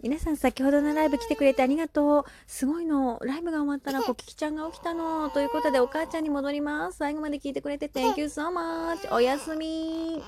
皆さん先ほどのライブ来てくれてありがとう。すごいの。ライブが終わったらこききちゃんが起きたの。ということでお母ちゃんに戻ります。最後まで聞いてくれて Thank you so much. おやすみ。